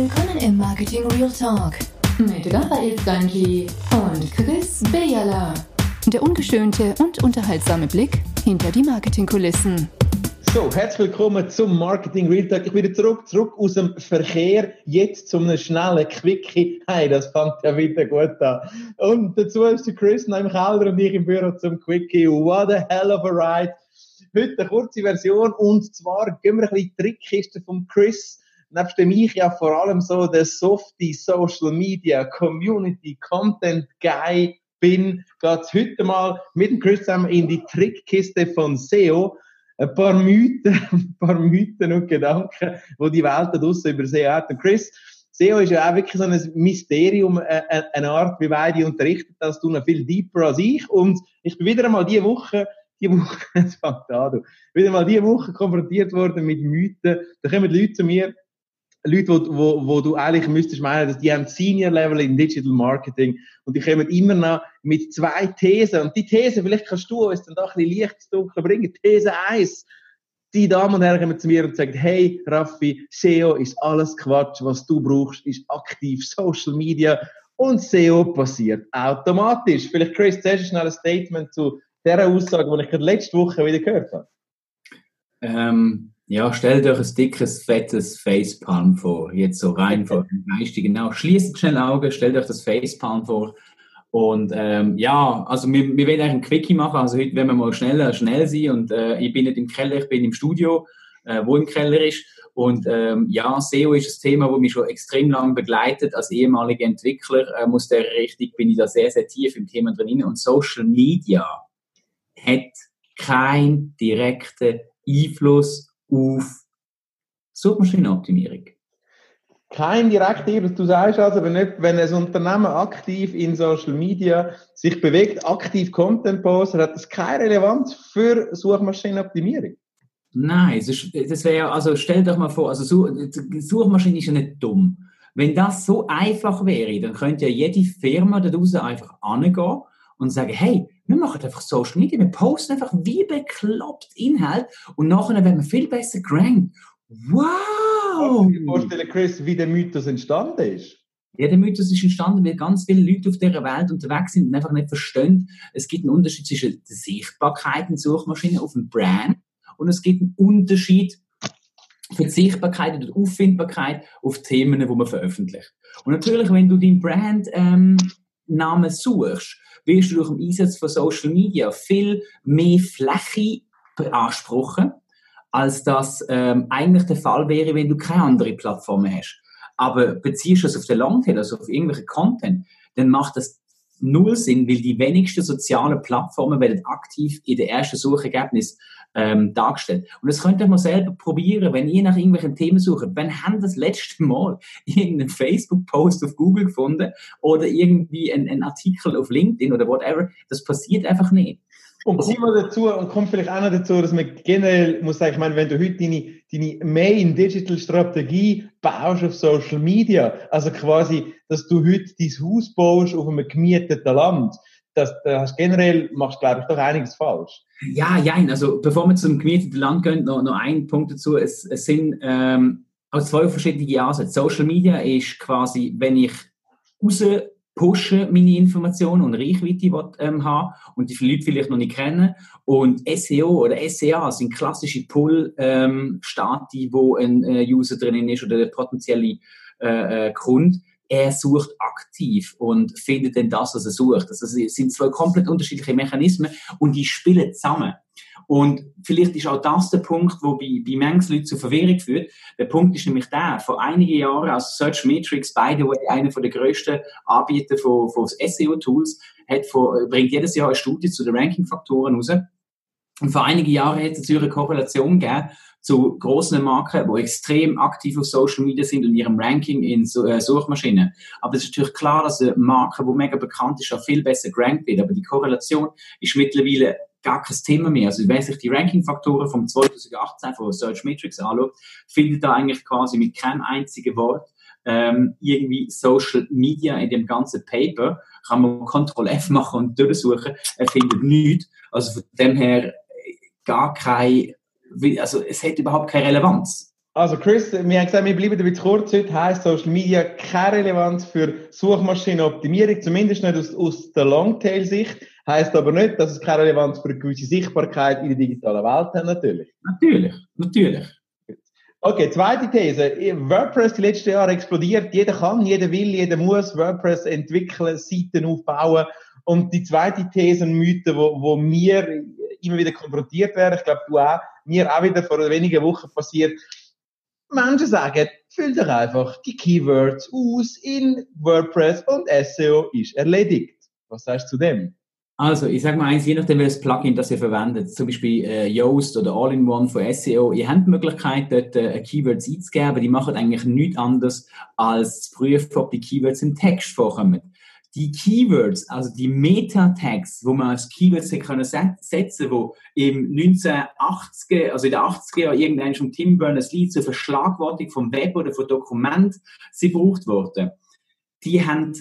Willkommen im Marketing Real Talk mit Raphael Stanji und Chris Bejala. Der ungeschönte und unterhaltsame Blick hinter die Marketingkulissen. So, herzlich willkommen zum Marketing Real Talk. Ich bin zurück, zurück aus dem Verkehr, jetzt zum schnellen Quickie. Hey, das fängt ja wieder gut an. Und dazu ist der Chris noch im Keller und ich im Büro zum Quickie. What a hell of a ride. Heute eine kurze Version und zwar gehen wir ein bisschen die Trickkiste vom Chris nebst dem ich ja vor allem so der softy Social Media Community Content Guy bin, geht's heute mal mit dem Chris zusammen in die Trickkiste von SEO. Ein paar Mythen, ein paar Mythen und Gedanken, wo die Welt da draussen über SEO hat. Und Chris, SEO ist ja auch wirklich so ein Mysterium, äh, äh, eine Art, wie beide unterrichtet, das noch viel deeper als ich. Und ich bin wieder einmal diese Woche die Woche, es fängt an, du, wieder mal diese Woche konfrontiert worden mit Mythen. Da kommen die Leute zu mir, Leute, wo, wo, wo du eigentlich müsstest meinen, dass die haben Senior Level in Digital Marketing und die kommen immer noch mit zwei Thesen. Und die These, vielleicht kannst du uns dann da ein bisschen Licht ins Dunkel bringen. These 1. Die Damen und Herren kommen zu mir und sagen, hey, Raffi, SEO ist alles Quatsch. Was du brauchst, ist aktiv Social Media und SEO passiert automatisch. Vielleicht, Chris, zuerst schnell ein Statement zu dieser Aussage, die ich gerade letzte Woche wieder gehört habe. Ähm, ja, stellt euch ein dickes, fettes Facepalm vor. Jetzt so rein vor dem Geistigen. Genau. Schließt schnell Augen, stellt euch das Facepalm vor. Und ähm, ja, also wir, wir werden eigentlich ein Quickie machen. Also heute werden wir mal schneller, schnell sein. Und äh, ich bin nicht im Keller, ich bin im Studio, äh, wo im Keller ist. Und ähm, ja, SEO ist ein Thema, das mich schon extrem lange begleitet. Als ehemaliger Entwickler äh, muss der richtig, bin ich da sehr, sehr tief im Thema drin. Und Social Media hat keinen direkten Einfluss auf Suchmaschinenoptimierung? Kein direkter Du sagst also, wenn, nicht, wenn ein Unternehmen aktiv in Social Media sich bewegt, aktiv Content postet, hat das keine Relevanz für Suchmaschinenoptimierung? Nein, das wäre also stell dir mal vor, also Suchmaschine ist ja nicht dumm. Wenn das so einfach wäre, dann könnte ja jede Firma da draußen einfach angehen und sagen, hey, wir machen einfach Social Media, wir posten einfach wie bekloppt Inhalt und nachher werden wir viel besser gerankt. Wow! Ich kann mir vorstellen, Chris, wie der Mythos entstanden ist. Ja, der Mythos ist entstanden, weil ganz viele Leute auf dieser Welt unterwegs sind und einfach nicht verstehen, es gibt einen Unterschied zwischen der Sichtbarkeit in Suchmaschinen auf dem Brand und es gibt einen Unterschied für die Sichtbarkeit und die Auffindbarkeit auf Themen, die man veröffentlicht. Und natürlich, wenn du deinen Brandnamen ähm, suchst, wirst du durch den Einsatz von Social Media viel mehr Fläche beanspruchen, als das ähm, eigentlich der Fall wäre, wenn du keine andere Plattform hast. Aber beziehst du es auf den Longtail, also auf irgendwelche Content, dann macht das null Sinn, weil die wenigsten sozialen Plattformen werden aktiv in der ersten Suchergebnis ähm, dargestellt. Und das könnt ihr mal selber probieren, wenn ihr nach irgendwelchen Themen sucht. Wann haben das letzte Mal irgendeinen Facebook-Post auf Google gefunden oder irgendwie einen Artikel auf LinkedIn oder whatever? Das passiert einfach nicht. Und kommt mal dazu, und kommt vielleicht auch noch dazu, dass man generell muss sagen, ich meine, wenn du heute deine, deine Main Digital Strategie baust auf Social Media, also quasi, dass du heute dein Haus baust auf einem gemieteten Land, das, das generell machst, glaube ich, doch einiges falsch. Ja, ja, also bevor wir zum gemieteten Land gehen, noch, noch ein Punkt dazu. Es, es sind ähm, aus zwei verschiedene Ansätze. Social Media ist quasi, wenn ich raus pushe meine Informationen und Reichweite will, ähm, haben und die Leute vielleicht noch nicht kennen. Und SEO oder SEA sind klassische Pull-Stati, ähm, wo ein äh, User drinnen ist oder der potenzielle äh, äh, Kunde er sucht aktiv und findet dann das, was er sucht. Also es sind zwei komplett unterschiedliche Mechanismen und die spielen zusammen. Und vielleicht ist auch das der Punkt, wo bei, bei manchen Leuten zu Verwirrung führt. Der Punkt ist nämlich der, vor einigen Jahren, also Search Matrix, by the way, einer der grössten Anbieter von, von SEO-Tools, bringt jedes Jahr eine Studie zu den Ranking-Faktoren raus. Und vor einigen Jahren hat es natürlich eine Korrelation gegeben zu großen Marken, die extrem aktiv auf Social Media sind und ihrem Ranking in äh, Suchmaschinen. Aber es ist natürlich klar, dass eine Marke, die mega bekannt ist, auch viel besser gerankt wird. Aber die Korrelation ist mittlerweile gar kein Thema mehr. Also wenn sich die Ranking-Faktoren vom 2018 von Search Matrix anschaut, findet da eigentlich quasi mit keinem einzigen Wort ähm, irgendwie Social Media in dem ganzen Paper. Kann man Ctrl F machen und durchsuchen, er findet nichts. Also von dem her gar kein, also es hat überhaupt keine Relevanz. Also Chris, wir haben gesagt, wir bleiben bisschen kurz. Heute heisst Social Media keine Relevanz für Suchmaschinenoptimierung, zumindest nicht aus, aus der Longtail-Sicht. Heißt aber nicht, dass es keine Relevanz für eine gewisse Sichtbarkeit in der digitalen Welt hat, natürlich. Natürlich, natürlich. Okay, zweite These. WordPress die letzten Jahre explodiert. Jeder kann, jeder will, jeder muss WordPress entwickeln, Seiten aufbauen. Und die zweite These, ein Mythe, wo, wo mir immer wieder konfrontiert werden, ich glaube, du auch, mir auch wieder vor wenigen Wochen passiert. Menschen sagen, füll doch einfach die Keywords aus in WordPress und SEO ist erledigt. Was sagst du zu dem? Also, ich sage mal eins, je nachdem, welches Plugin das ihr verwendet, zum Beispiel äh, Yoast oder All-in-One von SEO, ihr habt die Möglichkeit, dort äh, Keywords einzugeben, die machen eigentlich nichts anderes, als zu prüfen, ob die Keywords im Text vorkommen. Die Keywords, also die Meta-Tags, wo man als Keywords können setzen wo im 1980er, also in den 80er Jahren irgendein von Tim Berners-Lee zur Verschlagwortung vom Web oder von Dokument sie gebraucht wurden, die haben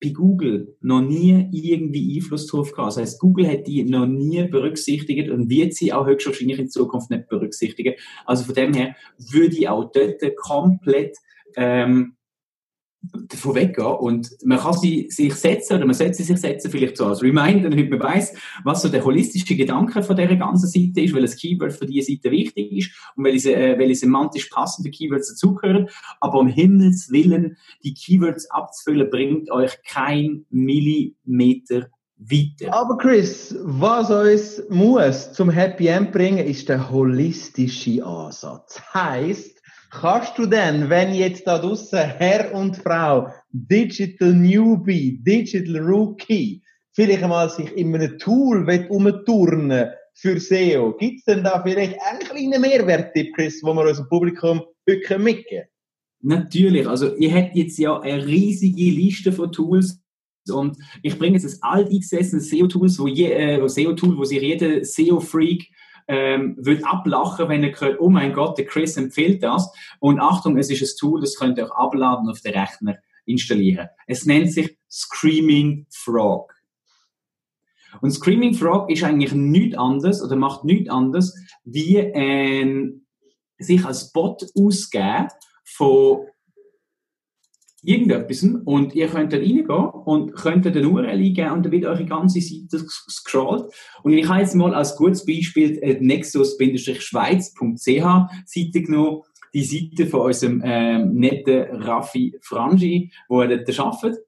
bei Google noch nie irgendwie Einfluss drauf gehabt. Das heißt, Google hat die noch nie berücksichtigt und wird sie auch höchstwahrscheinlich in Zukunft nicht berücksichtigen. Also von dem her würde ich auch dort komplett ähm, davon und man kann sie sich setzen oder man sollte sie sich setzen, vielleicht so als Reminder, damit man weiß, was so der holistische Gedanke von dieser ganzen Seite ist, welches Keyword für diese Seite wichtig ist und welche, äh, welche semantisch passende Keywords dazugehören. Aber um Himmels Willen, die Keywords abzufüllen, bringt euch kein Millimeter weiter. Aber Chris, was uns muss zum Happy End bringen, ist der holistische Ansatz. Heißt, Kannst du denn, wenn jetzt da draussen Herr und Frau, Digital Newbie, Digital Rookie, vielleicht einmal sich in einem Tool umturnen für SEO, gibt es denn da vielleicht einen kleinen Mehrwerttipp, Chris, wo wir unserem Publikum heute mitgeben Natürlich, also ihr habt jetzt ja eine riesige Liste von Tools und ich bringe jetzt ein alteingesessenes SEO-Tools, wo, je, äh, SEO-Tool, wo sich jeder SEO-Freak ähm, würde ablachen, wenn er hört, oh mein Gott, der Chris empfiehlt das. Und Achtung, es ist ein Tool, das könnt ihr auch abladen auf den Rechner installieren. Es nennt sich Screaming Frog. Und Screaming Frog ist eigentlich nichts anderes oder macht nichts anderes, wie ähm, sich als Bot ausgeben von irgendetwas und ihr könnt da reingehen und könnt den URL eingeben und dann wird eure ganze Seite scrollt. Und ich habe jetzt mal als gutes Beispiel die nexus-schweiz.ch Seite genommen, die Seite von unserem ähm, netten Raffi Frangi, wo er dort arbeitet.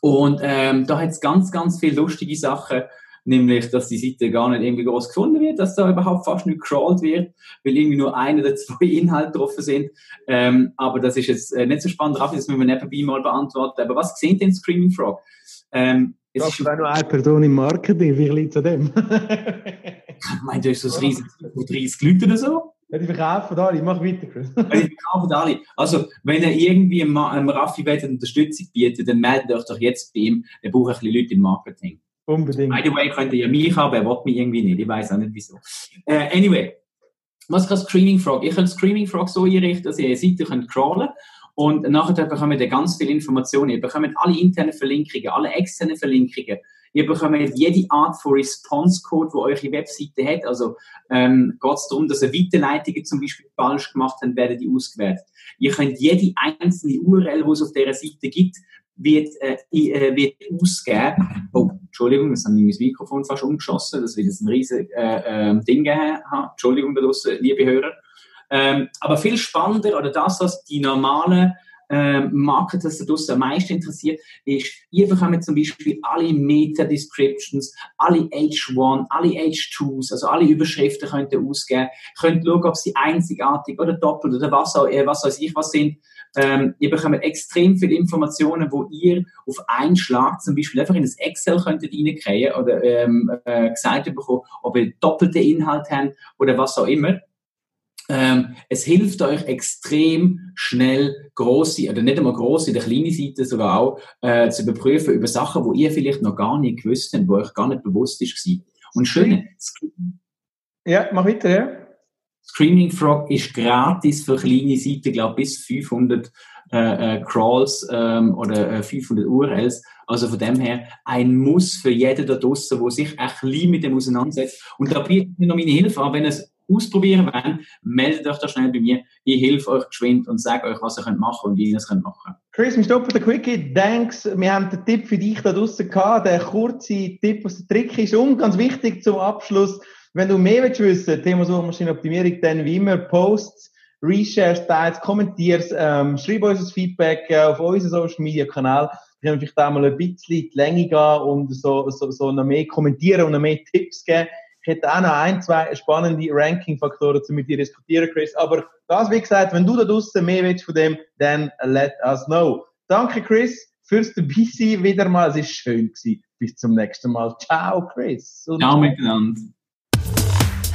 Und ähm, da hat es ganz, ganz viele lustige Sachen nämlich, dass die Seite gar nicht irgendwie groß gefunden wird, dass da überhaupt fast nicht crawled wird, weil irgendwie nur ein oder zwei Inhalte drauf sind. Ähm, aber das ist jetzt äh, nicht so spannend, Raffi, das müssen wir nebenbei mal beantworten. Aber was sehen denn Screaming Frog? Ähm, es das ist nur eine Person im Marketing, wie liegt es an dem? ich meine, du hast so ein riesiges 30 Leute oder so? Ja, die verkaufen alle, mach weiter, Chris. die verkaufen alle. Also, wenn ihr irgendwie einem, einem Raffi Unterstützung bietet, dann meldet euch doch jetzt bei ihm. Er braucht ein bisschen Leute im Marketing. Unbedingt. By the way, könnte ja mich haben, er will mich irgendwie nicht. Ich weiß auch nicht wieso. Uh, anyway, was kann Screaming Frog? Ich kann Screaming Frog so einrichten, dass ihr eine Seite könnt crawlen und nachher bekommt ihr ganz viele Informationen. Ihr bekommt alle internen Verlinkungen, alle externen Verlinkungen. Ihr bekommt jede Art von Response-Code, die eure Webseite hat. Also ähm, geht es darum, dass ihr Weiterleitungen zum Beispiel falsch gemacht habt, werden die ausgewertet. Ihr könnt jede einzelne URL, die es auf dieser Seite gibt, wird, äh, äh, wird ausgeben. Entschuldigung, das haben mein Mikrofon fast umgeschossen, das wird jetzt ein riesiges äh, äh, Ding haben. Entschuldigung da draussen, liebe Hörer. Ähm, aber viel spannender, oder das, was die normalen ähm, Marketers da draussen am meisten interessiert, ist, ihr bekommt zum Beispiel alle Meta-Descriptions, alle H1, alle H2s, also alle Überschriften könnt ihr ausgeben, könnt schauen, ob sie einzigartig oder doppelt oder was, auch, äh, was weiß ich was sind. Ähm, ihr bekommt extrem viele Informationen, wo ihr auf einen Schlag zum Beispiel einfach in das Excel könntet reinkriegen oder ähm, äh, gesagt bekommen, ob ihr doppelte Inhalt habt oder was auch immer. Ähm, es hilft euch extrem schnell große, oder nicht einmal große, der kleine Seite sogar auch, äh, zu überprüfen über Sachen, wo ihr vielleicht noch gar nicht gewusst habt, wo euch gar nicht bewusst ist. Und schön. Ja, mach weiter, ja. Screaming Frog ist gratis für kleine Seiten, glaube bis 500 äh, äh, Crawls ähm, oder äh, 500 URLs. Also von dem her ein Muss für jeden da draussen, der sich ein bisschen mit dem auseinandersetzt. Und da bietet mir noch meine Hilfe an, wenn es ausprobieren wollt, meldet euch da schnell bei mir. Ich helfe euch geschwind und sage euch, was ihr könnt machen und wie ihr es könnt machen. Chris, wir stoppen den Quickie. Thanks. Wir haben den Tipp für dich da draussen gehabt. Der kurze Tipp aus der Trick ist und ganz wichtig zum Abschluss. Wenn du mehr willst wissen, Thema Suchmaschinenoptimierung, dann wie immer Posts, Reshares, Styles, kommentierst, ähm, schreib uns das Feedback äh, auf unseren Social Media Kanal. Wir können vielleicht da mal ein bisschen die Länge gehen und so, so, so noch mehr kommentieren und noch mehr Tipps geben. Ich hätte auch noch ein, zwei spannende Ranking-Faktoren zu mit dir diskutieren, Chris. Aber das, wie gesagt, wenn du da draußen mehr willst von dem, dann let us know. Danke, Chris, fürs Dabeisein wieder mal. Es war schön gewesen. Bis zum nächsten Mal. Ciao, Chris. Und Ciao miteinander.